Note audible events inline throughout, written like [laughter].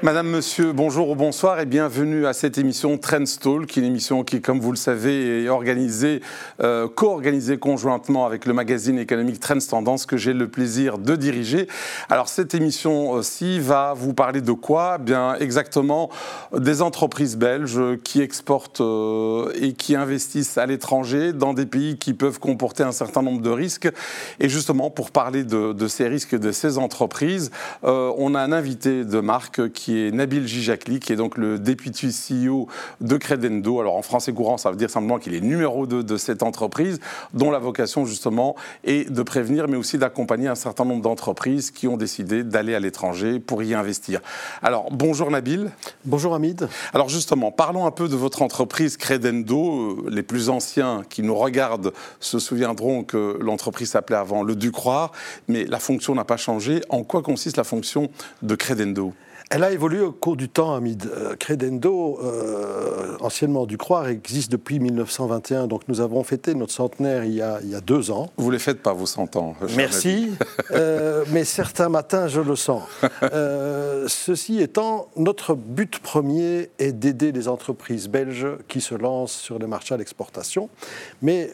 Madame, Monsieur, bonjour ou bonsoir et bienvenue à cette émission Trendstall, qui est une émission qui, comme vous le savez, est organisée, euh, co-organisée conjointement avec le magazine économique Trends Tendance que j'ai le plaisir de diriger. Alors cette émission aussi va vous parler de quoi? Bien exactement des entreprises belges qui exportent euh, et qui investissent à l'étranger dans des pays qui peuvent comporter un certain nombre de risques. Et justement, pour parler de, ces risques de ces entreprises, euh, on a un invité de marque qui qui est Nabil Gijakli, qui est donc le député CEO de Credendo. Alors en français courant, ça veut dire simplement qu'il est numéro 2 de cette entreprise, dont la vocation justement est de prévenir, mais aussi d'accompagner un certain nombre d'entreprises qui ont décidé d'aller à l'étranger pour y investir. Alors bonjour Nabil. Bonjour Hamid. Alors justement, parlons un peu de votre entreprise Credendo. Les plus anciens qui nous regardent se souviendront que l'entreprise s'appelait avant Le Ducroix, mais la fonction n'a pas changé. En quoi consiste la fonction de Credendo? Elle a évolué au cours du temps, Hamid. Euh, Credendo, euh, anciennement Ducroix, existe depuis 1921. Donc nous avons fêté notre centenaire il y a, il y a deux ans. Vous ne les faites pas, vos 100 ans. Merci. [laughs] euh, mais certains matins, je le sens. Euh, ceci étant, notre but premier est d'aider les entreprises belges qui se lancent sur les marchés à l'exportation. Mais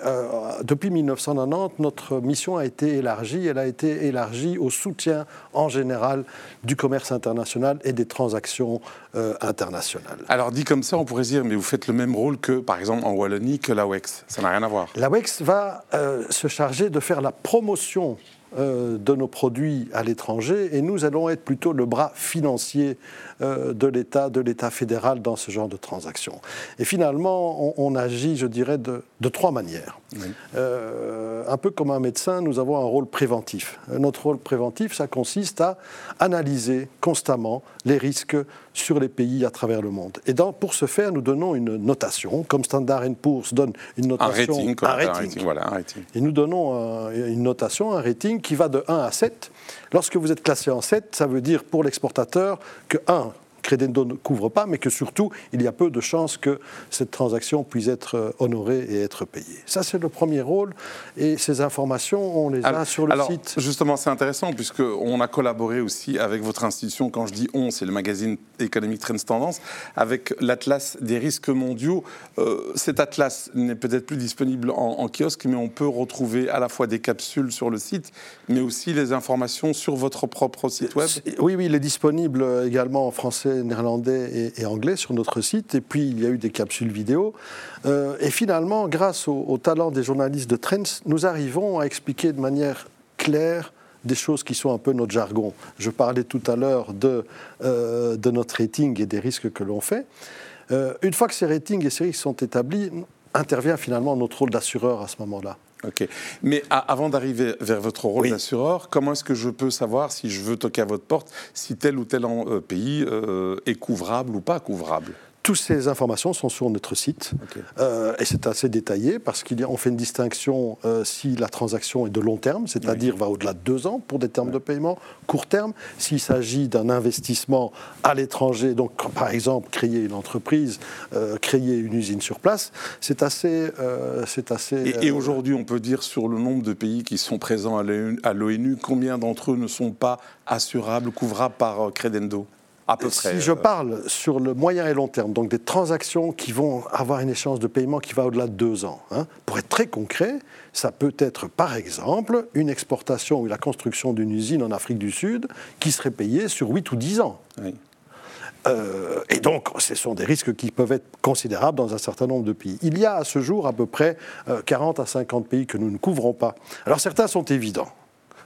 depuis 1990, notre mission a été élargie. Elle a été élargie au soutien en général du commerce international et des transactions euh, internationales. Alors dit comme ça, on pourrait dire, mais vous faites le même rôle que, par exemple, en Wallonie, que la WEX. Ça n'a rien à voir. La WEX va euh, se charger de faire la promotion euh, de nos produits à l'étranger et nous allons être plutôt le bras financier de l'État, de l'État fédéral dans ce genre de transactions. Et finalement, on, agit, je dirais, de, trois manières. un peu comme un médecin, nous avons un rôle préventif. Notre rôle préventif, ça consiste à analyser constamment les risques sur les pays à travers le monde. Et dans, pour ce faire, nous donnons une notation, comme Standard Poor's donne une notation. Un rating, un rating. voilà, un rating. Et nous donnons une notation, un rating qui va de 1 à 7. Lorsque vous êtes classé en 7, ça veut dire pour l'exportateur que 1, Credendo ne couvre pas, mais que surtout, il y a peu de chances que cette transaction puisse être euh, honorée et être payée. Ça, c'est le premier rôle. Et ces informations, on les a sur le alors, site. Justement, c'est intéressant, puisqu'on a collaboré aussi avec votre institution. Quand je dis on, c'est le magazine économique Trends Tendance, avec l'Atlas des risques mondiaux. Euh, cet atlas n'est peut-être plus disponible en, kiosque, mais on peut retrouver à la fois des capsules sur le site, mais aussi les informations sur votre propre site web. Oui, oui, il est disponible également en français néerlandais et, anglais sur notre site. Et puis, il y a eu des capsules vidéo. Euh, et finalement, grâce au, talent des journalistes de Trends, nous arrivons à expliquer de manière claire des choses qui sont un peu notre jargon. Je parlais tout à l'heure de, euh, de notre rating et des risques que l'on fait. Euh, une fois que ces ratings et ces risques sont établis, intervient finalement notre rôle d'assureur à ce moment-là. Ok. Mais avant d'arriver vers votre rôle d'assureur, comment est-ce que je peux savoir si je veux toquer à votre porte, si tel ou tel euh, pays euh, est couvrable ou pas couvrable? Toutes ces informations sont sur notre site. Euh, et c'est assez détaillé parce qu'on fait une distinction euh, si la transaction est de long terme, c'est-à-dire va au-delà de deux ans pour des termes de paiement, court terme, s'il s'agit d'un investissement à l'étranger, donc par exemple créer une entreprise, euh, créer une usine sur place, c'est assez... c'est assez et, aujourd'hui, on peut dire sur le nombre de pays qui sont présents à l'ONU, combien d'entre eux ne sont pas assurables, couvrables par Credendo? Si je euh, parle sur le moyen et long terme, donc des transactions qui vont avoir une échéance de paiement qui va au-delà de deux ans, hein, pour être très concret, ça peut être par exemple une exportation ou la construction d'une usine en Afrique du Sud qui serait payée sur 8 ou 10 ans. Euh, et donc, ce sont des risques qui peuvent être considérables dans un certain nombre de pays. Il y a à ce jour à peu près 40 euh, à 50 pays que nous ne couvrons pas. Alors certains sont évidents.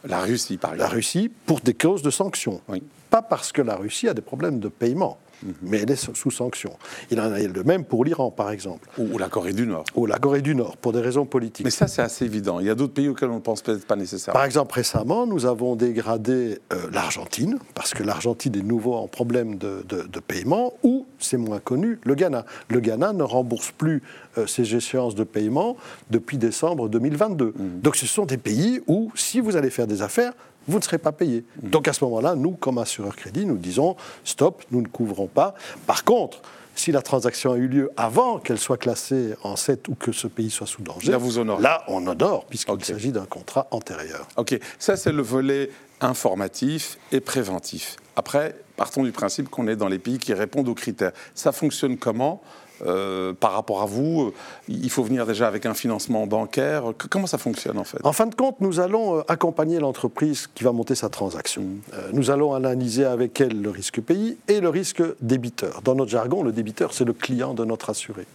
La Russie, par exemple. La Russie, pour des causes de sanctions. Oui. Pas parce que la Russie a des problèmes de paiement. Mhm. mais elle est sous sanction. Il en a le même pour l'Iran, par exemple. Ou, la Corée du Nord. Ou la Corée du Nord, pour des raisons politiques. Mais ça, c'est assez évident. Il y a d'autres pays auxquels on ne pense peut-être pas nécessairement. Par exemple, récemment, nous avons dégradé euh, l'Argentine, parce que l'Argentine est nouveau en problème de, paiement, ou, c'est moins connu, le Ghana. Le Ghana ne rembourse plus euh, ses échéances de paiement depuis décembre 2022. Mhm. Donc ce sont des pays où, si vous allez faire des affaires, vous ne serez pas payé. Mmh. Donc à ce moment-là, nous, comme assureur crédit, nous disons stop, nous ne couvrons pas. Par contre, si la transaction a eu lieu avant qu'elle soit classée en 7 ou que ce pays soit sous danger, là, vous honorez. là on honore, puisqu'il s'agit d'un contrat antérieur. Ok, ça c'est le volet informatif et préventif. Après, partons du principe qu'on est dans les pays qui répondent aux critères. Ça fonctionne comment? Euh, par rapport à vous euh, Il faut venir déjà avec un financement bancaire. Comment ça fonctionne en fait? En fin de compte, nous allons euh, accompagner l'entreprise qui va monter sa transaction. Nous allons analyser avec elle le risque pays et le risque débiteur. Dans notre jargon, le débiteur, c'est le client de notre assuré.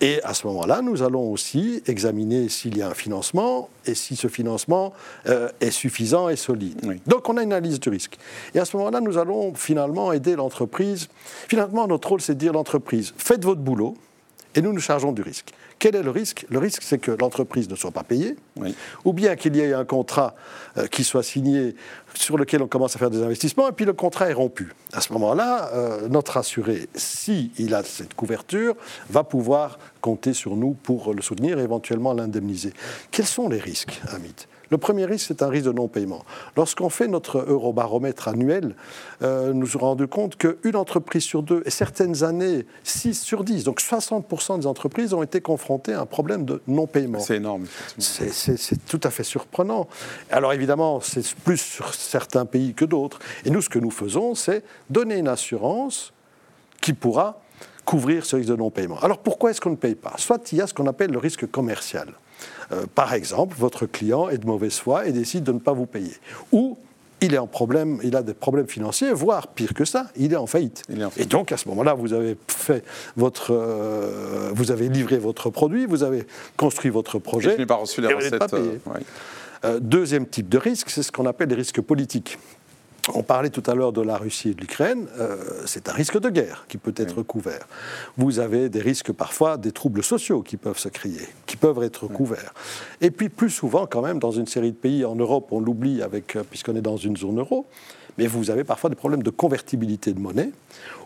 et à ce moment-là, nous allons aussi examiner s'il y a un financement et si ce financement est suffisant et solide. Donc on a une analyse du risque. Et à ce moment-là, nous allons finalement aider l'entreprise. Finalement, notre rôle, c'est de dire l'entreprise, faites votre boulot et nous nous chargeons du risque. Quel est le risque? Le risque, c'est que l'entreprise ne soit pas payée, ou bien qu'il y ait un contrat euh, qui soit signé sur lequel on commence à faire des investissements, et puis le contrat est rompu. À ce moment-là, euh, notre assuré, s'il a cette couverture, va pouvoir compter sur nous pour le soutenir et éventuellement l'indemniser. Quels sont les risques, Amit? Le premier risque, c'est un risque de non-paiement. Lorsqu'on fait notre eurobaromètre annuel, euh, nous nous sommes rendus compte qu'une entreprise sur deux, et certaines années, 6 sur 10, donc 60% des entreprises ont été confrontées à un problème de non-paiement. C'est énorme. C'est tout à fait surprenant. Alors évidemment, c'est plus sur certains pays que d'autres. Et nous, ce que nous faisons, c'est donner une assurance qui pourra couvrir ce risque de non-paiement. Alors pourquoi est-ce qu'on ne paye pas? Soit il y a ce qu'on appelle le risque commercial. Euh, par exemple, votre client est de mauvaise foi et décide de ne pas vous payer. Ou il est en problème, il a des problèmes financiers, voire pire que ça, il est en faillite. Et donc à ce moment-là, vous avez fait votre, euh, vous avez livré votre produit, vous avez construit votre projet. Et je n'ai pas reçu la recette. Euh, deuxième type de risque, c'est ce qu'on appelle les risques politiques. On parlait tout à l'heure de la Russie et de l'Ukraine, euh, c'est un risque de guerre qui peut être couvert. Vous avez des risques parfois, des troubles sociaux qui peuvent se créer, qui peuvent être couverts. Et puis plus souvent quand même, dans une série de pays en Europe, on l'oublie avec, euh, puisqu'on est dans une zone euro, mais vous avez parfois des problèmes de convertibilité de monnaie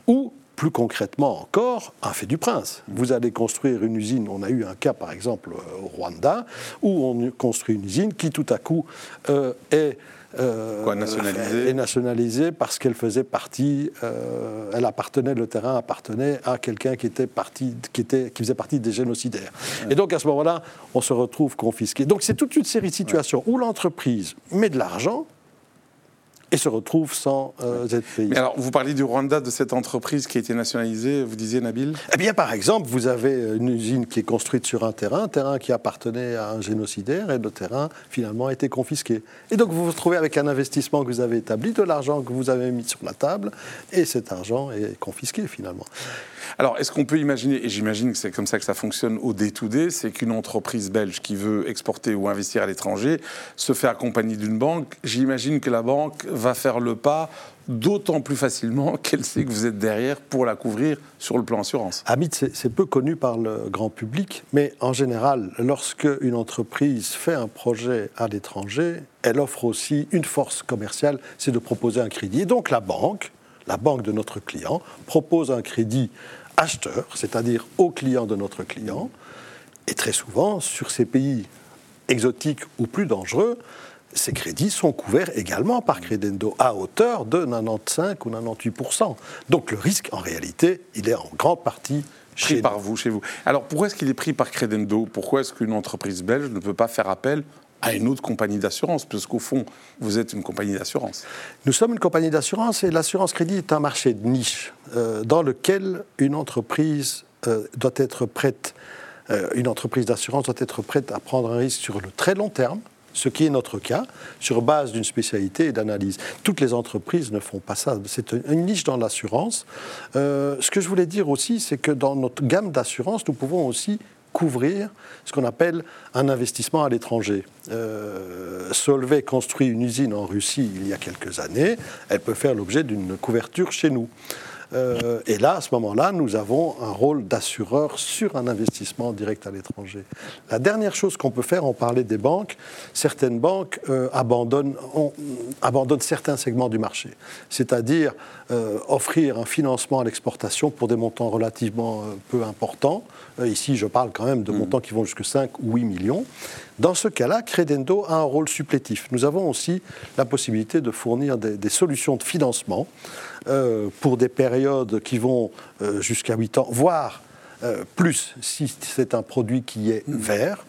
ou plus concrètement encore, un fait du prince. Vous allez construire une usine, on a eu un cas par exemple au Rwanda, où on construit une usine qui tout à coup euh, est euh, Quoi, nationalisée est nationalisée parce qu'elle faisait partie, euh, elle appartenait, le terrain appartenait à quelqu'un qui était parti, qui était, qui faisait partie des génocidaires. Et donc à ce moment-là, on se retrouve confisqué. Donc c'est toute une série de situations où l'entreprise met de l'argent et se retrouve sans euh, être payé. Mais alors, vous parlez du Rwanda, de cette entreprise qui a été nationalisée, vous disiez, Nabil? Eh bien, par exemple, vous avez une usine qui est construite sur un terrain, un terrain qui appartenait à un génocidaire, et le terrain, finalement, a été confisqué. Et donc, vous vous retrouvez avec un investissement que vous avez établi, de l'argent que vous avez mis sur la table, et cet argent est confisqué, finalement. Alors, est-ce qu'on peut imaginer, et j'imagine que c'est comme ça que ça fonctionne au day-to-day, c'est qu'une entreprise belge qui veut exporter ou investir à l'étranger se fait accompagner d'une banque. J'imagine que la banque va faire le pas d'autant plus facilement [laughs] qu'elle sait que vous êtes derrière pour la couvrir sur le plan assurance. Amit, c'est peu connu par le grand public, mais en général, lorsque une entreprise fait un projet à l'étranger, elle offre aussi une force commerciale, c'est de proposer un crédit. Et donc la banque, la banque de notre client, propose un crédit acheteur, c'est-à-dire au client de notre client, et très souvent, sur ces pays exotiques ou plus dangereux, ces crédits sont couverts également par Credendo à hauteur de 95 ou 98%. Donc le risque, en réalité, il est en grande partie pris par vous, chez vous. Alors pourquoi est-ce qu'il est pris par Credendo? Pourquoi est-ce qu'une entreprise belge ne peut pas faire appel à une autre compagnie d'assurance, parce qu'au fond, vous êtes une compagnie d'assurance. Nous sommes une compagnie d'assurance et l'assurance crédit est un marché de niche euh, dans lequel une entreprise euh, doit être prête, euh, une entreprise d'assurance doit être prête à prendre un risque sur le très long terme, ce qui est notre cas, sur base d'une spécialité et d'analyse. Toutes les entreprises ne font pas ça. C'est une niche dans l'assurance. ce que je voulais dire aussi, c'est que dans notre gamme d'assurance, nous pouvons aussi couvrir ce qu'on appelle un investissement à l'étranger. Euh, Solvay construit une usine en Russie il y a quelques années, elle peut faire l'objet d'une couverture chez nous. Euh, et là, à ce moment-là, nous avons un rôle d'assureur sur un investissement direct à l'étranger. La dernière chose qu'on peut faire, on parlait des banques, certaines banques euh, abandonnent, abandonnent, certains segments du marché, c'est-à-dire euh, offrir un financement à l'exportation pour des montants relativement peu importants. ici, je parle quand même de mmh. montants qui vont jusqu'à 5 ou 8 millions. Dans ce cas-là, Credendo a un rôle supplétif. Nous avons aussi la possibilité de fournir des, solutions de financement euh, pour des périodes qui vont euh, jusqu'à 8 ans, voire euh, plus si c'est un produit qui est vert.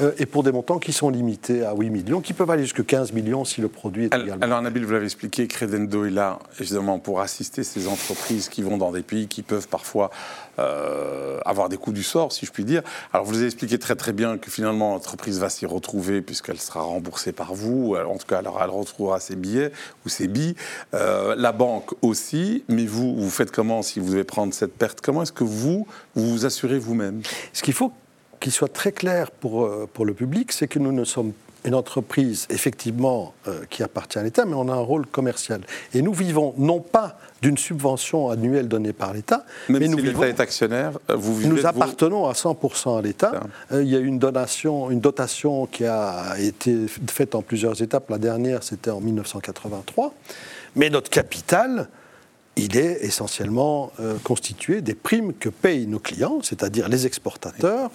Euh, et pour des montants qui sont limités à 8 millions, qui peuvent aller jusqu'à 15 millions si le produit est également. Alors, Nabil, vous l'avez expliqué, Credendo est là, évidemment, pour assister ces entreprises qui vont dans des pays qui peuvent parfois euh, avoir des coups du sort, si je puis dire. Alors, vous avez expliqué très très bien que finalement, l'entreprise va s'y retrouver puisqu'elle sera remboursée par vous. En tout cas, alors, elle retrouvera ses billets ou ses billes. Euh, la banque aussi. Mais vous, vous faites comment si vous devez prendre cette perte? Comment est-ce que vous, vous vous assurez vous-même? Ce qu'il faut qu'il soit très clair pour, euh, pour le public, c'est que nous ne sommes une entreprise, effectivement, euh, qui appartient à l'État, mais on a un rôle commercial. Et nous vivons non pas d'une subvention annuelle donnée par l'État, mais nous si l'État est actionnaire, euh, vous vivez Nous appartenons à 100% à l'État. il y a eu une donation, une dotation qui a été faite en plusieurs étapes. La dernière, c'était en 1983. Mais notre capital, il est essentiellement constitué des primes que payent nos clients, c'est-à-dire les exportateurs.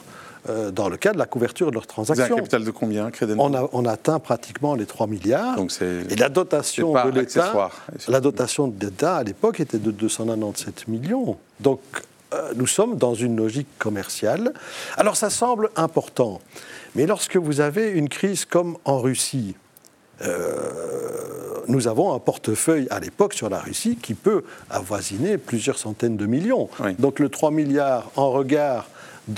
Euh, dans le cas de la couverture de leurs transactions. Avez un capital de combien, on, a, on atteint pratiquement les 3 milliards. Donc et la dotation de l'État, la dotation de l'État à l'époque était de 297 millions. Donc euh, nous sommes dans une logique commerciale. Alors ça semble important, mais lorsque vous avez une crise comme en Russie, euh, nous avons un portefeuille à l'époque sur la Russie qui peut avoisiner plusieurs centaines de millions. Donc le 3 milliards en regard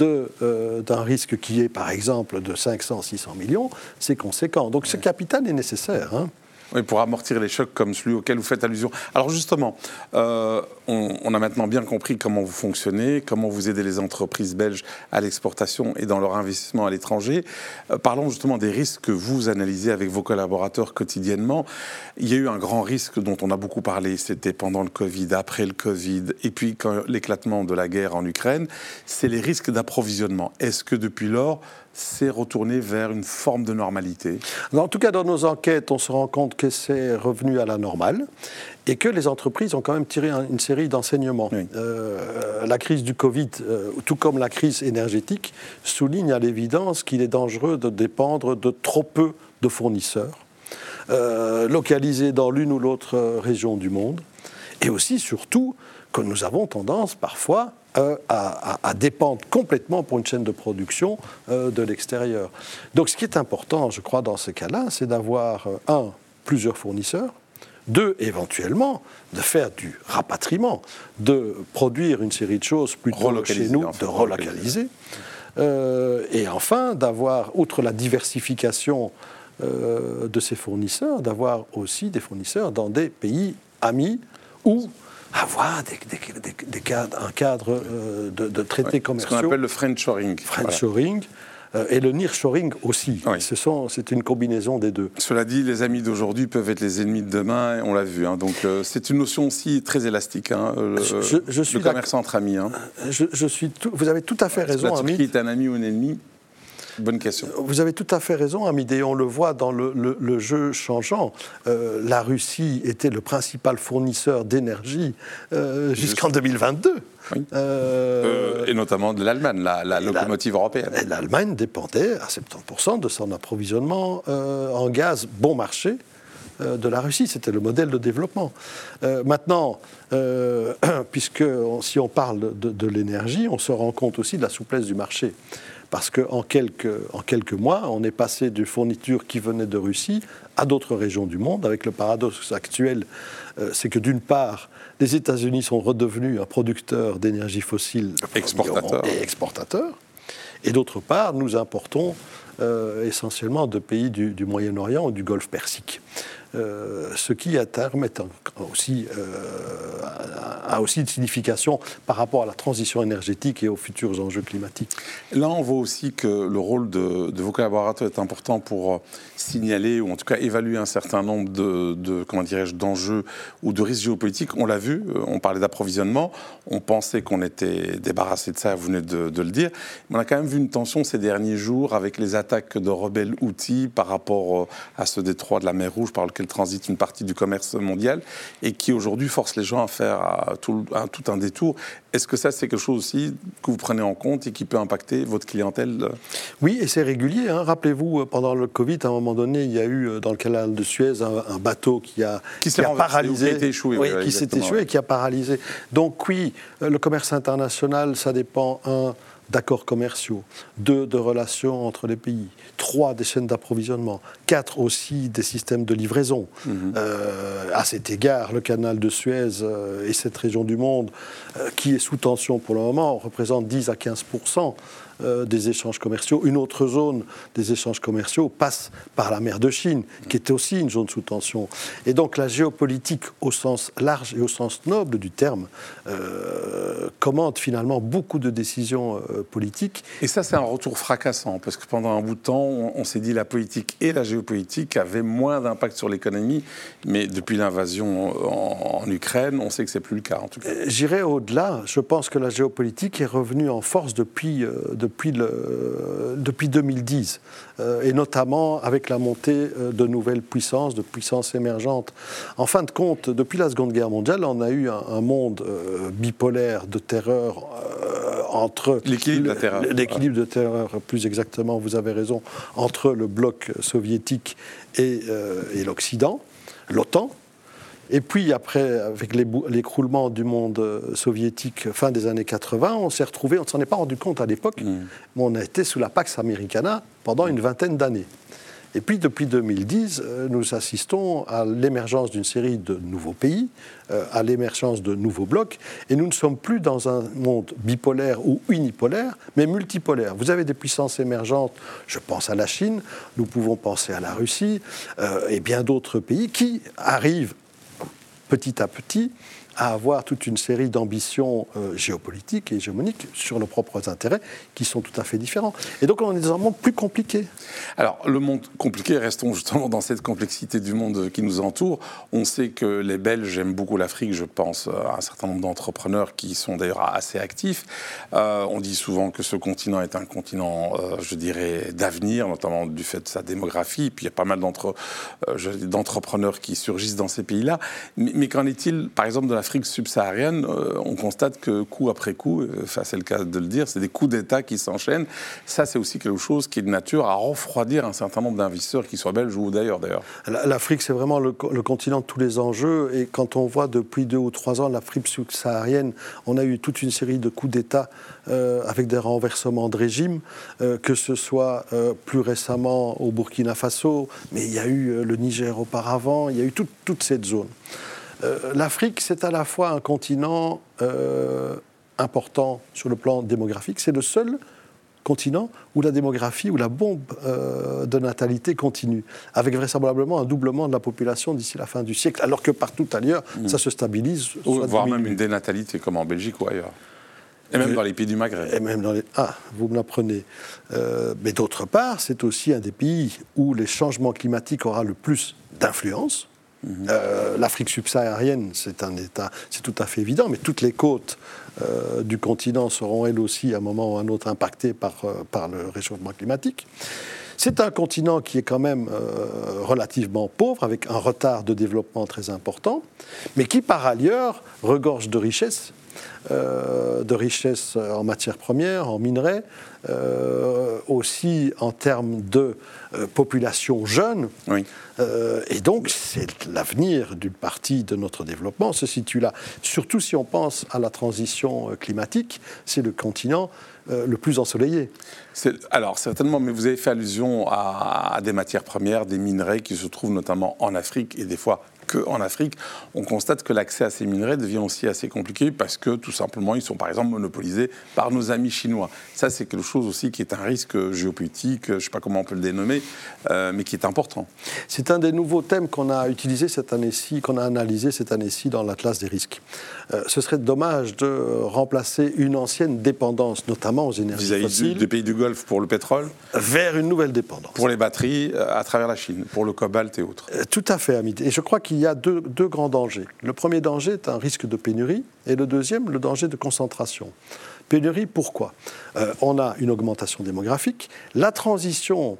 euh, d'un risque qui est, par exemple, de 500-600 millions, c'est conséquent. Donc ce capital est nécessaire. Hein. Pour amortir les chocs comme celui auquel vous faites allusion. Alors justement, euh, on, a maintenant bien compris comment vous fonctionnez, comment vous aidez les entreprises belges à l'exportation et dans leur investissement à l'étranger. Euh, parlons justement des risques que vous analysez avec vos collaborateurs quotidiennement. Il y a eu un grand risque dont on a beaucoup parlé, c'était pendant le Covid, après le Covid, et puis l'éclatement de la guerre en Ukraine, c'est les risques d'approvisionnement. Est-ce que depuis lors, c'est retourné vers une forme de normalité. En tout cas, dans nos enquêtes, on se rend compte que c'est revenu à la normale et que les entreprises ont quand même tiré une série d'enseignements. Euh, la crise du Covid, euh, tout comme la crise énergétique, souligne à l'évidence qu'il est dangereux de dépendre de trop peu de fournisseurs, euh, localisés dans l'une ou l'autre région du monde, et aussi, surtout, que nous avons tendance parfois euh, à, dépendre complètement pour une chaîne de production euh, de l'extérieur. Donc ce qui est important, je crois, dans ce cas-là, c'est d'avoir, euh, un, plusieurs fournisseurs, deux, éventuellement, de faire du rapatriement, de produire une série de choses plutôt chez nous, de relocaliser, et enfin d'avoir, outre la diversification de ces fournisseurs, d'avoir aussi des fournisseurs dans des pays amis où avoir des, cadres, un cadre euh, de, traités commerciaux. Ce qu'on appelle le friendshoring. Friendshoring. Euh, et le nearshoring aussi. C'est une combinaison des deux. Cela dit, les amis d'aujourd'hui peuvent être les ennemis de demain, on l'a vu. Hein. donc euh, c'est une notion aussi très élastique, hein, le, je, suis le commerce entre amis. Hein. Je, suis vous avez tout à fait raison, ami. Qui est un ami ou un ennemi Bonne question. Vous avez tout à fait raison, Amidé. On le voit dans le, jeu changeant. Euh, la Russie était le principal fournisseur d'énergie euh, jusqu'en 2022. Euh, et notamment de l'Allemagne, la, locomotive européenne. L'Allemagne dépendait à 70% de son approvisionnement en gaz bon marché de la Russie. C'était le modèle de développement. maintenant, [clears throat] puisque si on parle de l'énergie, on se rend compte aussi de la souplesse du marché parce qu'en quelques, en quelques mois, on est passé de fournitures qui venaient de Russie à d'autres régions du monde, avec le paradoxe actuel, euh, c'est que d'une part, les États-Unis sont redevenus un producteur d'énergie fossile exportateur. et exportateur, et d'autre part, nous importons euh, essentiellement de pays du, du Moyen-Orient ou du Golfe Persique. Euh, ce qui à terme aussi, euh, a aussi une signification par rapport à la transition énergétique et aux futurs enjeux climatiques. Là, on voit aussi que le rôle de, vos collaborateurs est important pour euh, signaler ou en tout cas évaluer un certain nombre de, comment dirais-je d'enjeux ou de risques géopolitiques. On l'a vu, on parlait d'approvisionnement, on pensait qu'on était débarrassé de ça, vous venez de, de, le dire, mais on a quand même vu une tension ces derniers jours avec les attaques de rebelles outils par rapport à ce détroit de la mer Rouge par lequel transite une partie du commerce mondial et qui aujourd'hui force les gens à faire tout, un, tout un détour. Est-ce que ça, c'est quelque chose aussi que vous prenez en compte et qui peut impacter votre clientèle? Oui, et c'est régulier. Hein. Rappelez-vous, euh, pendant le Covid, à un moment donné, il y a eu euh, dans le canal de Suez un, bateau qui a, qui, qui a paralysé, qui, échoué, qui s'est échoué et qui a paralysé. Donc oui, euh, le commerce international, ça dépend un d'accords commerciaux, deux, de relations entre les pays, trois, des chaînes d'approvisionnement, quatre, aussi des systèmes de livraison. Mhm. Euh, à cet égard, le canal de Suez euh, et cette région du monde, euh, qui est sous tension pour le moment, représente 10 à 15 euh, des échanges commerciaux. Une autre zone des échanges commerciaux passe par la mer de Chine, qui était aussi une zone sous tension. Et donc la géopolitique au sens large et au sens noble du terme euh, commande finalement beaucoup de décisions euh, politiques. Et ça, c'est un retour fracassant, parce que pendant un bout de temps, on, s'est dit la politique et la géopolitique avaient moins d'impact sur l'économie, mais depuis l'invasion en, en, Ukraine, on sait que c'est plus le cas en tout cas. J'irai au-delà. Je pense que la géopolitique est revenue en force depuis, depuis depuis, le, depuis 2010, euh, et notamment avec la montée euh, de nouvelles puissances, de puissances émergentes. En fin de compte, depuis la Seconde Guerre mondiale, on a eu un, monde euh, bipolaire de terreur entre... L'équilibre de terreur. L'équilibre de terreur, plus exactement, vous avez raison, entre le bloc soviétique et, et l'Occident, l'OTAN, et puis après, avec l'écroulement du monde euh, soviétique fin des années 80, on s'est retrouvé, on ne s'en est pas rendu compte à l'époque, mm. mais on a été sous la Pax Americana pendant une vingtaine d'années. Et puis depuis 2010, euh, nous assistons à l'émergence d'une série de nouveaux pays, euh, à l'émergence de nouveaux blocs, et nous ne sommes plus dans un monde bipolaire ou unipolaire, mais multipolaire. Vous avez des puissances émergentes, je pense à la Chine, nous pouvons penser à la Russie, et bien d'autres pays qui arrivent petit à petit à avoir toute une série d'ambitions euh, géopolitiques et hégémoniques sur nos propres intérêts qui sont tout à fait différents. Et donc on est dans un monde plus compliqué. Alors le monde compliqué, restons justement dans cette complexité du monde qui nous entoure. On sait que les Belges aiment beaucoup l'Afrique, je pense un certain nombre d'entrepreneurs qui sont d'ailleurs assez actifs. Euh, on dit souvent que ce continent est un continent, euh, je dirais, d'avenir, notamment du fait de sa démographie. Puis il y a pas mal d'entrepreneurs qui surgissent dans ces pays-là. Mais, mais qu'en est-il, par exemple, de la Afrique subsaharienne, euh, on constate que coup après coup, euh, c'est le cas de le dire, c'est des coups d'État qui s'enchaînent. Ça, c'est aussi quelque chose qui est de nature à refroidir un certain nombre d'investisseurs, qui soient belges ou d'ailleurs. d'ailleurs. L'Afrique, c'est vraiment le, continent de tous les enjeux. Et quand on voit depuis deux ou trois ans l'Afrique subsaharienne, on a eu toute une série de coups d'État euh, avec des renversements de régime, que ce soit plus récemment au Burkina Faso, mais il y a eu le Niger auparavant, il y a eu toute cette zone. Euh, L'Afrique, c'est à la fois un continent euh, important sur le plan démographique, c'est le seul continent où la démographie, où la bombe euh, de natalité continue, avec vraisemblablement un doublement de la population d'ici la fin du siècle, alors que partout ailleurs, mm. ça se stabilise. voire même une dénatalité comme en Belgique ou ailleurs. Et même dans les pays du Maghreb. Et même dans les... Ah, vous me l'apprenez. mais d'autre part, c'est aussi un des pays où les changements climatiques aura le plus d'influence. Euh, L'Afrique subsaharienne, c'est un État, c'est tout à fait évident, mais toutes les côtes euh, du continent seront elles aussi à un moment ou à un autre impactées par, euh, par le réchauffement climatique. C'est un continent qui est quand même relativement pauvre, avec un retard de développement très important, mais qui par ailleurs regorge de richesses, de richesses en matières premières, en minerais, aussi en termes de population jeune. Oui. Euh, et donc, c'est l'avenir d'une partie de notre développement se situe là. Surtout si on pense à la transition euh, climatique, c'est le continent euh, le plus ensoleillé. Alors, certainement, mais vous avez fait allusion à, à, des matières premières, des minerais qui se trouvent notamment en Afrique et des fois qu'en Afrique, on constate que l'accès à ces minerais devient aussi assez compliqué parce que tout simplement, ils sont par exemple monopolisés par nos amis chinois. Ça, c'est quelque chose aussi qui est un risque géopolitique, je ne sais pas comment on peut le dénommer, euh, mais qui est important. C'est un des nouveaux thèmes qu'on a utilisé cette année-ci, qu'on a analysé cette année-ci dans l'Atlas des risques. Euh, ce serait dommage de remplacer une ancienne dépendance, notamment aux énergies Vis-à-vis fossiles. des pays du Golfe pour le pétrole Vers une nouvelle dépendance. Pour les batteries euh, à travers la Chine, pour le cobalt et autres. tout à fait, Amit. Et je crois qu'il y a deux, grands dangers. Le premier danger est un risque de pénurie et le deuxième, le danger de concentration. Pénurie, pourquoi? Euh, On a une augmentation démographique. La transition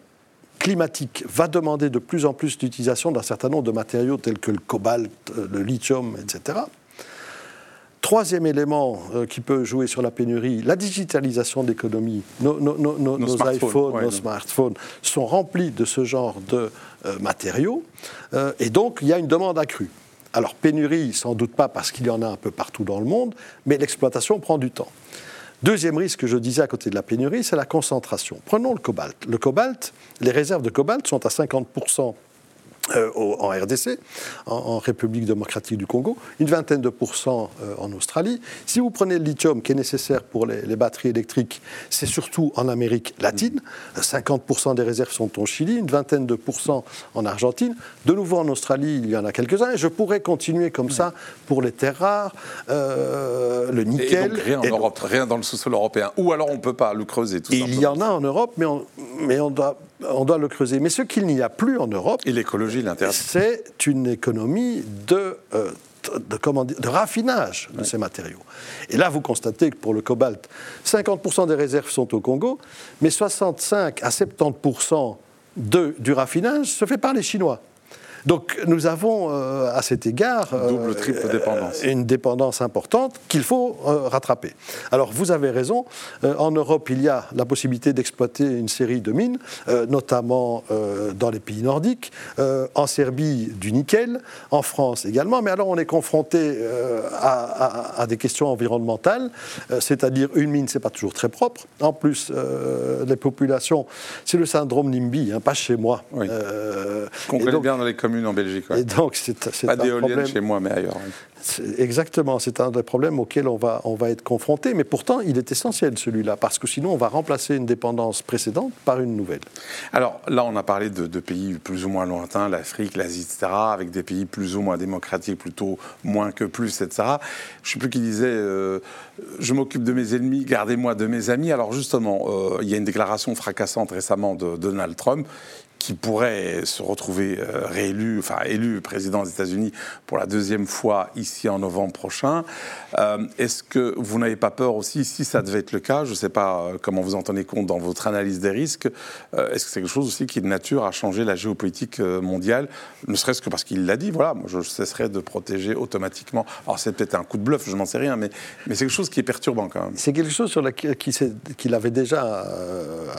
climatique va demander de plus en plus l'utilisation d'un certain nombre de matériaux tels que le cobalt, euh, le lithium, etc. Troisième élément euh, qui peut jouer sur la pénurie, la digitalisation de l'économie. Nos, iPhones, nos smartphones sont remplis de ce genre de matériaux. Euh, et donc, il y a une demande accrue. Alors, pénurie, sans doute pas parce qu'il y en a un peu partout dans le monde, mais l'exploitation prend du temps. Deuxième risque, je disais à côté de la pénurie, c'est la concentration. Prenons le cobalt. Le cobalt, les réserves de cobalt sont à 50% euh, en RDC, en, République démocratique du Congo, une vingtaine de pourcents euh, en Australie. Si vous prenez le lithium qui est nécessaire pour les, batteries électriques, c'est surtout en Amérique latine. 50% des réserves sont au Chili, une vingtaine de pourcents en Argentine. De nouveau en Australie, il y en a quelques-uns. Et je pourrais continuer comme ça pour les terres rares, euh, le nickel. Et rien en Europe, rien dans le sous-sol européen. Ou alors on ne peut pas le creuser tout Il y en a en Europe, mais on, mais on doit on doit le creuser. Mais ce qu'il n'y a plus en Europe, et l'écologie c'est une économie de, euh, de, comment de raffinage de ces matériaux. Et là, vous constatez que pour le cobalt, 50% des réserves sont au Congo, mais 65 à 70% de, du raffinage se fait par les Chinois. Donc nous avons euh, à cet égard euh, une dépendance importante qu'il faut euh, rattraper. Alors vous avez raison, en Europe il y a la possibilité d'exploiter une série de mines, notamment dans les pays nordiques, en Serbie du nickel, en France également, mais alors on est confronté à, des questions environnementales, c'est-à-dire une mine c'est pas toujours très propre, en plus les populations, c'est le syndrome NIMBY, hein, pas chez moi. Oui. Qu'on connaît bien dans les en Belgique. Et donc, c'est, Pas d'éoliennes chez moi, mais ailleurs. Exactement, c'est un des problèmes auxquels on va, on va être confronté, mais pourtant il est essentiel celui-là, parce que sinon on va remplacer une dépendance précédente par une nouvelle. Alors là on a parlé de, pays plus ou moins lointains, l'Afrique, l'Asie, etc., avec des pays plus ou moins démocratiques, plutôt moins que plus, etc. Je ne sais plus qui disait euh, Je m'occupe de mes ennemis, gardez-moi de mes amis ». Alors justement, euh, il y a une déclaration fracassante récemment de Donald Trump qui pourrait se retrouver euh, réélu, enfin élu président des États-Unis pour la deuxième fois ici en novembre prochain. Euh, est-ce que vous n'avez pas peur aussi, si ça devait être le cas, je ne sais pas euh, comment vous en tenez compte dans votre analyse des risques, est-ce que c'est quelque chose aussi qui est de nature à changer la géopolitique mondiale, ne serait-ce que parce qu'il l'a dit, voilà, moi je cesserai de protéger automatiquement. Alors c'est peut-être un coup de bluff, je n'en sais rien, mais, mais c'est quelque chose qui est perturbant quand même. C'est quelque chose sur qu'il avait déjà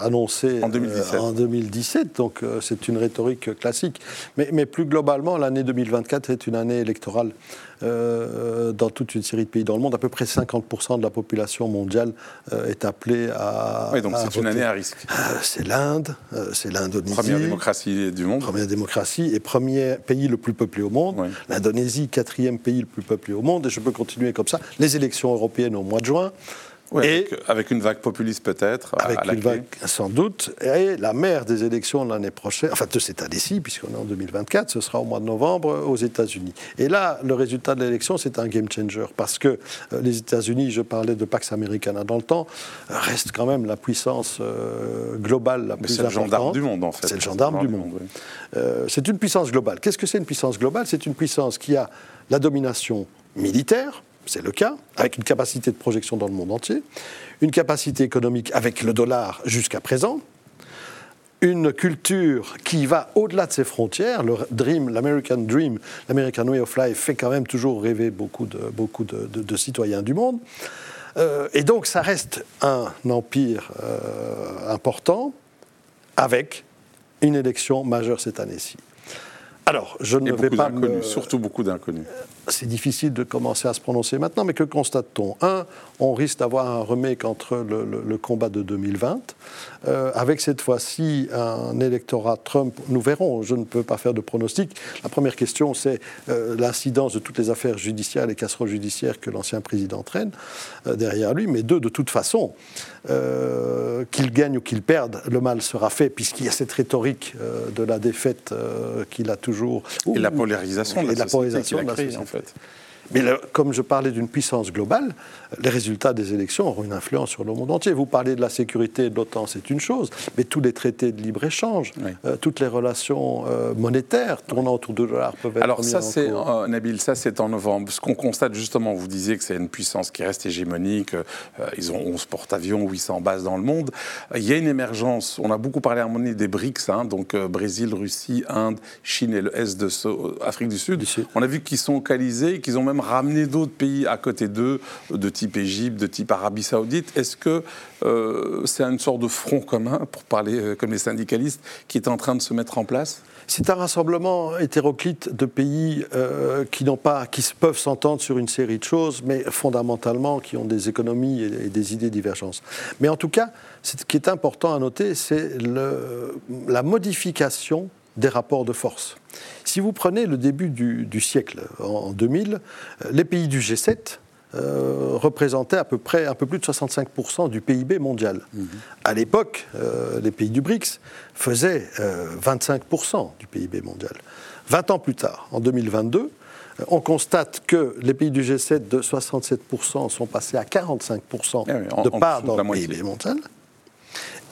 annoncé en 2017. en 2017 donc c'est une rhétorique classique. Mais, plus globalement, l'année 2024 est une année électorale euh, dans toute une série de pays dans le monde. À peu près 50% de la population mondiale euh, est appelée à. Oui, donc c'est une année à risque. c'est l'Inde, c'est l'Indonésie. Première démocratie du monde. Première démocratie et premier pays le plus peuplé au monde. L'Indonésie, quatrième pays le plus peuplé au monde. Et je peux continuer comme ça. Les élections européennes au mois de juin et avec, une vague populiste peut-être. Avec une vague sans doute. Et la mère des élections l'année prochaine, enfin de cette année-ci, puisqu'on est en 2024, ce sera au mois de novembre aux États-Unis. Et là, le résultat de l'élection, c'est un game changer parce que euh, les États-Unis, je parlais de Pax Americana dans le temps, restent quand même la puissance euh, globale la plus importante. C'est le gendarme du monde en fait. C'est le gendarme du monde. Euh, c'est une puissance globale. Qu'est-ce que c'est une puissance globale? C'est une puissance qui a la domination militaire c'est le cas, avec une capacité de projection dans le monde entier, une capacité économique avec le dollar jusqu'à présent, une culture qui va au-delà de ses frontières. Le dream, l'American Dream, l'American Way of Life fait quand même toujours rêver beaucoup de, beaucoup de, citoyens du monde. Euh, et donc ça reste un empire euh, important avec une élection majeure cette année-ci. Alors, je ne vais pas. Surtout beaucoup d'inconnus c'est difficile de commencer à se prononcer maintenant, mais que constate-t-on? Un, on risque d'avoir un remake entre le, combat de 2020, euh, avec cette fois-ci un électorat Trump. Nous verrons, je ne peux pas faire de pronostic. La première question, c'est euh, l'incidence de toutes les affaires judiciaires, les casseroles judiciaires que l'ancien président traîne euh, derrière lui. Mais deux, de toute façon, qu'il gagne ou qu'il perde, le mal sera fait, puisqu'il y a cette rhétorique de la défaite qu'il a toujours. et la polarisation de la, et la polarisation de la société. En Mais comme je parlais d'une puissance globale, les résultats des élections auront une influence sur le monde entier. Vous parlez de la sécurité de l'OTAN, c'est une chose, mais tous les traités de libre-échange, euh, toutes les relations euh, monétaires tournant autour du dollar peuvent être Alors ça, c'est, euh, Nabil, ça c'est en novembre. Ce qu'on constate justement, vous disiez que c'est une puissance qui reste hégémonique, ils ont 11 porte-avions, 800 bases dans le monde. Il y a une émergence, on a beaucoup parlé à un moment donné des BRICS, hein, donc Brésil, Russie, Inde, Chine et le Est de Afrique du Sud. On a vu qu'ils sont localisés, qu'ils ont même même ramener d'autres pays à côté d'eux, de type Égypte, de type Arabie Saoudite. Est-ce que euh, c'est une sorte de front commun, pour parler euh, comme les syndicalistes, qui est en train de se mettre en place? C'est un rassemblement hétéroclite de pays euh, qui n'ont pas, qui peuvent s'entendre sur une série de choses, mais fondamentalement qui ont des économies et, des idées divergences. Mais en tout cas, ce qui est important à noter, c'est la modification des rapports de force. Si vous prenez le début du, siècle, en 2000, les pays du G7 euh, représentaient à peu près un peu plus de 65% du PIB mondial. Mhm. À l'époque, euh, les pays du BRICS faisaient 25% euh, du PIB mondial. 20 ans plus tard, en 2022, on constate que les pays du G7 de 67% sont passés à 45% eh de part dans le PIB mondial.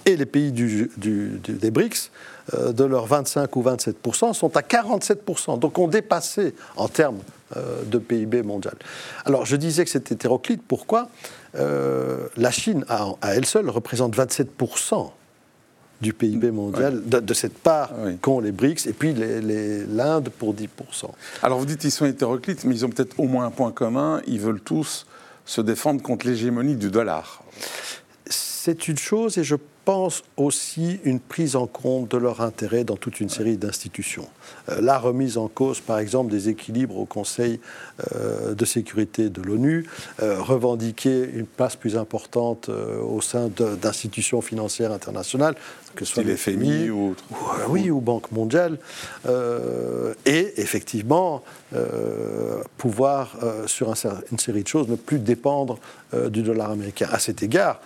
Et les pays des BRICS euh, de leurs 25 ou 27% sont à 47% Donc ont dépassé en termes euh, de PIB mondial. Alors je disais que c'était hétéroclite. Pourquoi? Euh, La Chine, à, elle seule, représente 27% du PIB mondial, de, cette part qu'ont les BRICS, et puis l'Inde pour 10%. Alors vous dites qu'ils sont hétéroclites, mais ils ont peut-être au moins un point commun, ils veulent tous se défendre contre l'hégémonie du dollar. C'est une chose, et je pense aussi une prise en compte de leur intérêt dans toute une série d'institutions. Euh, la remise en cause, par exemple, des équilibres au Conseil euh, de sécurité de l'ONU, euh, revendiquer une place plus importante au sein d'institutions financières internationales, que ce soit les FMI ou, oui, ou Banque mondiale, et effectivement pouvoir, sur une série de choses, ne plus dépendre du dollar américain. À cet égard,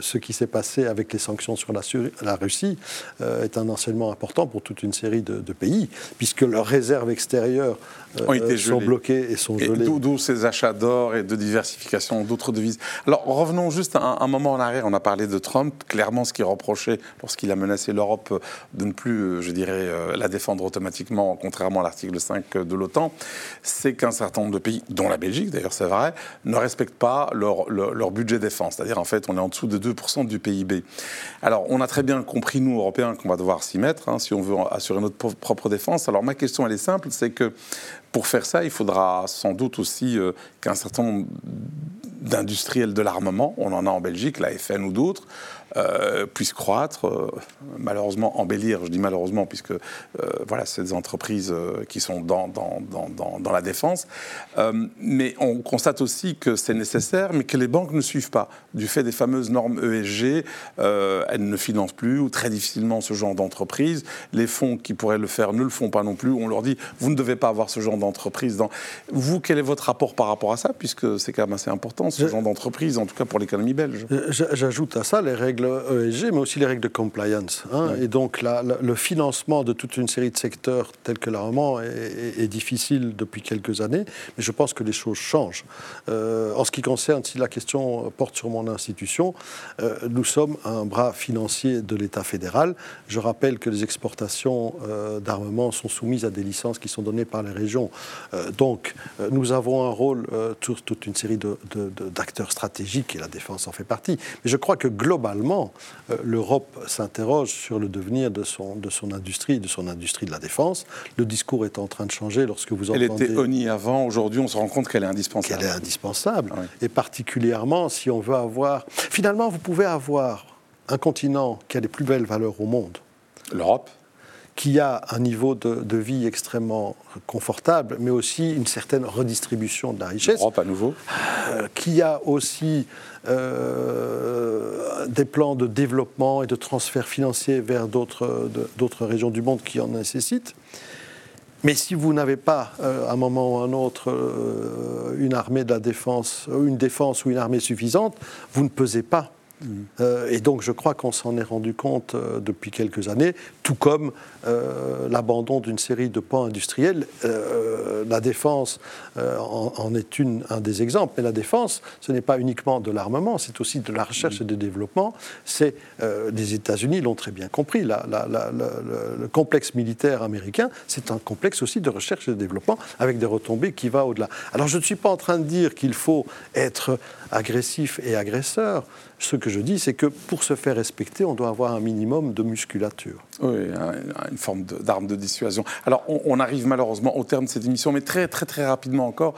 ce qui s'est passé avec les sanctions sur la, Russie euh, est un enseignement important pour toute une série de, pays, puisque leurs réserves extérieures euh, sont bloquées et sont gelées. D'où ces achats d'or et de diversification d'autres devises. Alors revenons juste un, moment en arrière. On a parlé de Trump. Clairement, ce qu'il reprochait lorsqu'il a menacé l'Europe de ne plus, euh, je dirais, la défendre automatiquement, contrairement à l'article 5 de l'OTAN, c'est qu'un certain nombre de pays, dont la Belgique d'ailleurs, c'est vrai, ne respectent pas leur, leur, leur budget défense. C'est-à-dire, en fait, on est en dessous de 2% du PIB. Alors, on a très bien compris, nous, Européens, qu'on va devoir s'y mettre hein, si on veut assurer notre propre défense. Alors, ma question, elle est simple, c'est que pour faire ça, il faudra sans doute aussi euh, qu'un certain nombre d'industriels de l'armement, on en a en Belgique, la FN ou d'autres, euh, puissent croître, euh, malheureusement embellir, je dis malheureusement, puisque euh, voilà, c'est des entreprises qui sont dans, dans, dans, dans la défense. mais on constate aussi que c'est nécessaire, mais que les banques ne suivent pas. Du fait des fameuses normes ESG, elles ne financent plus ou très difficilement ce genre d'entreprise. Les fonds qui pourraient le faire ne le font pas non plus. On leur dit, vous ne devez pas avoir ce genre d'entreprise. Dans... Vous, quel est votre rapport par rapport à ça, puisque c'est quand même assez important, ce genre d'entreprise, en tout cas pour l'économie belge J'ajoute à ça les règles ESG, mais aussi les règles de compliance. Hein. Et donc le financement de toute une série de secteurs tels que l'armement est, difficile depuis quelques années, mais je pense que les choses changent. Euh, en ce qui concerne, si la question porte sur mon institution, euh, nous sommes un bras financier de l'État fédéral. Je rappelle que les exportations euh, d'armement sont soumises à des licences qui sont données par les régions. donc nous avons un rôle sur toute une série d'acteurs stratégiques, et la défense en fait partie. Mais je crois que globalement, euh, l'Europe s'interroge sur le devenir de son, de son industrie, de son industrie de la défense. Le discours est en train de changer lorsque vous entendez... Elle était ONI avant, aujourd'hui on se rend compte qu'elle est indispensable. Qu'elle est indispensable. Et particulièrement si on veut avoir... Finalement, vous pouvez avoir un continent qui a les plus belles valeurs au monde. L'Europe qui a un niveau de, vie extrêmement confortable, mais aussi une certaine redistribution de la richesse. L'Europe à nouveau. Euh, qui a aussi euh, des plans de développement et de transfert financier vers d'autres régions du monde qui en nécessitent. Mais si vous n'avez pas, euh, à un moment ou à un autre, une armée de la défense, une défense ou une armée suffisante, vous ne pesez pas euh, et donc je crois qu'on s'en est rendu compte depuis quelques années, tout comme euh, l'abandon d'une série de pans industriels. la défense en, est un des exemples, mais la défense, ce n'est pas uniquement de l'armement, c'est aussi de la recherche et du développement. C'est, les États-Unis l'ont très bien compris, le complexe militaire américain, c'est un complexe aussi de recherche et de développement avec des retombées qui va au-delà. Alors je ne suis pas en train de dire qu'il faut être agressif et agresseur, Ce que je dis, c'est que pour se faire respecter, on doit avoir un minimum de musculature. Oui, une forme d'arme de, dissuasion. Alors, on, arrive malheureusement au terme de cette émission, mais très, très, très rapidement encore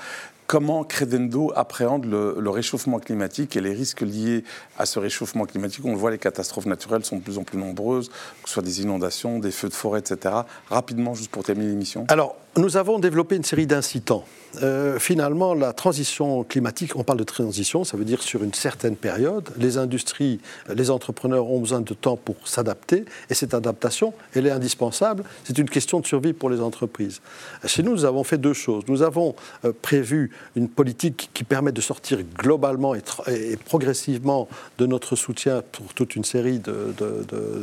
comment Credendo appréhende le, réchauffement climatique et les risques liés à ce réchauffement climatique? On le voit, les catastrophes naturelles sont de plus en plus nombreuses, que ce soit des inondations, des feux de forêt, etc. Rapidement, juste pour terminer l'émission. Alors, nous avons développé une série d'incitants. Euh, finalement, la transition climatique, on parle de transition, ça veut dire sur une certaine période. Les industries, les entrepreneurs ont besoin de temps pour s'adapter et cette adaptation, elle est indispensable. C'est une question de survie pour les entreprises. Chez nous, nous avons fait deux choses. Nous avons euh, prévu une politique qui permet de sortir globalement et, progressivement de notre soutien pour toute une série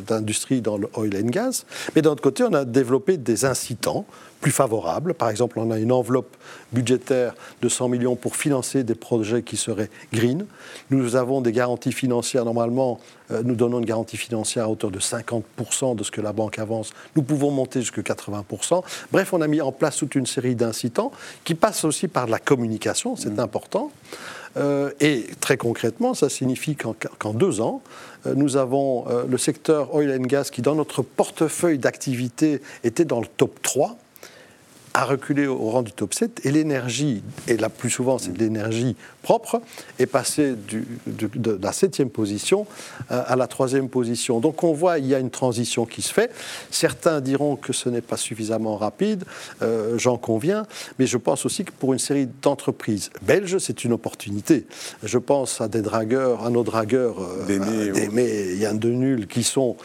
d'industries dans le oil and gas. Mais d'un autre côté, on a développé des incitants plus favorables. Par exemple, on a une enveloppe budgétaire de 100 millions pour financer des projets qui seraient green. Nous avons des garanties financières. Normalement, euh, nous donnons une garantie financière à hauteur de 50% de ce que la banque avance. Nous pouvons monter jusqu'à 80%. Bref, on a mis en place toute une série d'incitants qui passent aussi par la communication, c'est mmh. important. Euh, et très concrètement, ça signifie qu'en deux ans, euh, nous avons le secteur oil and gas qui, dans notre portefeuille d'activité, était dans le top 3 a reculé au rang du top 7 et l'énergie, et la plus souvent c'est l'énergie propre, est de, la septième position euh, à la troisième position. Donc on voit il y a une transition qui se fait. Certains diront que ce n'est pas suffisamment rapide, euh, j'en conviens, mais je pense aussi que pour une série d'entreprises belges, c'est une opportunité. Je pense à des dragueurs, à nos dragueurs euh, d'aimer Yann Denul, qui sont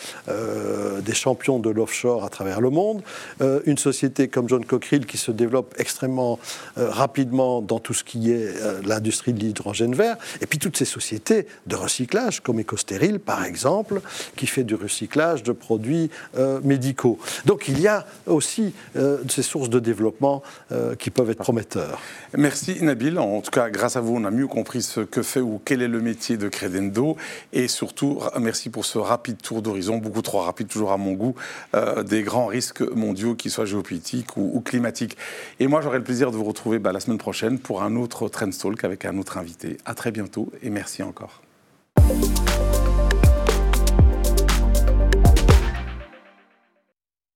des champions de l'offshore à travers le monde. une société comme John Cockerill qui se développe extrêmement euh, rapidement dans tout ce qui est euh, l'industrie de l'hydrogène vert, et puis toutes ces sociétés de recyclage, comme EcoStéril par exemple, qui fait du recyclage de produits euh, médicaux. Donc il y a aussi ces sources de développement qui peuvent être prometteurs. Merci Nabil. En tout cas, grâce à vous, on a mieux compris ce que fait ou quel est le métier de Credendo. Et surtout, merci pour ce rapide tour d'horizon, beaucoup trop rapide, toujours à mon goût, des grands risques mondiaux, qu'ils soient géopolitiques ou, climatiques et moi, j'aurai le plaisir de vous retrouver bah, la semaine prochaine pour un autre Trendstalk avec un notre invité. À très bientôt et merci encore.